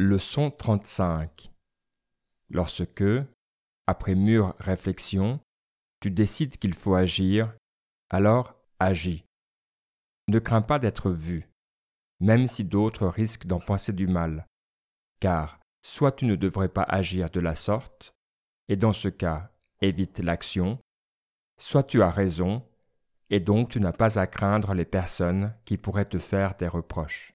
Leçon 35 Lorsque, après mûre réflexion, tu décides qu'il faut agir, alors agis. Ne crains pas d'être vu, même si d'autres risquent d'en penser du mal, car soit tu ne devrais pas agir de la sorte, et dans ce cas évite l'action, soit tu as raison, et donc tu n'as pas à craindre les personnes qui pourraient te faire des reproches.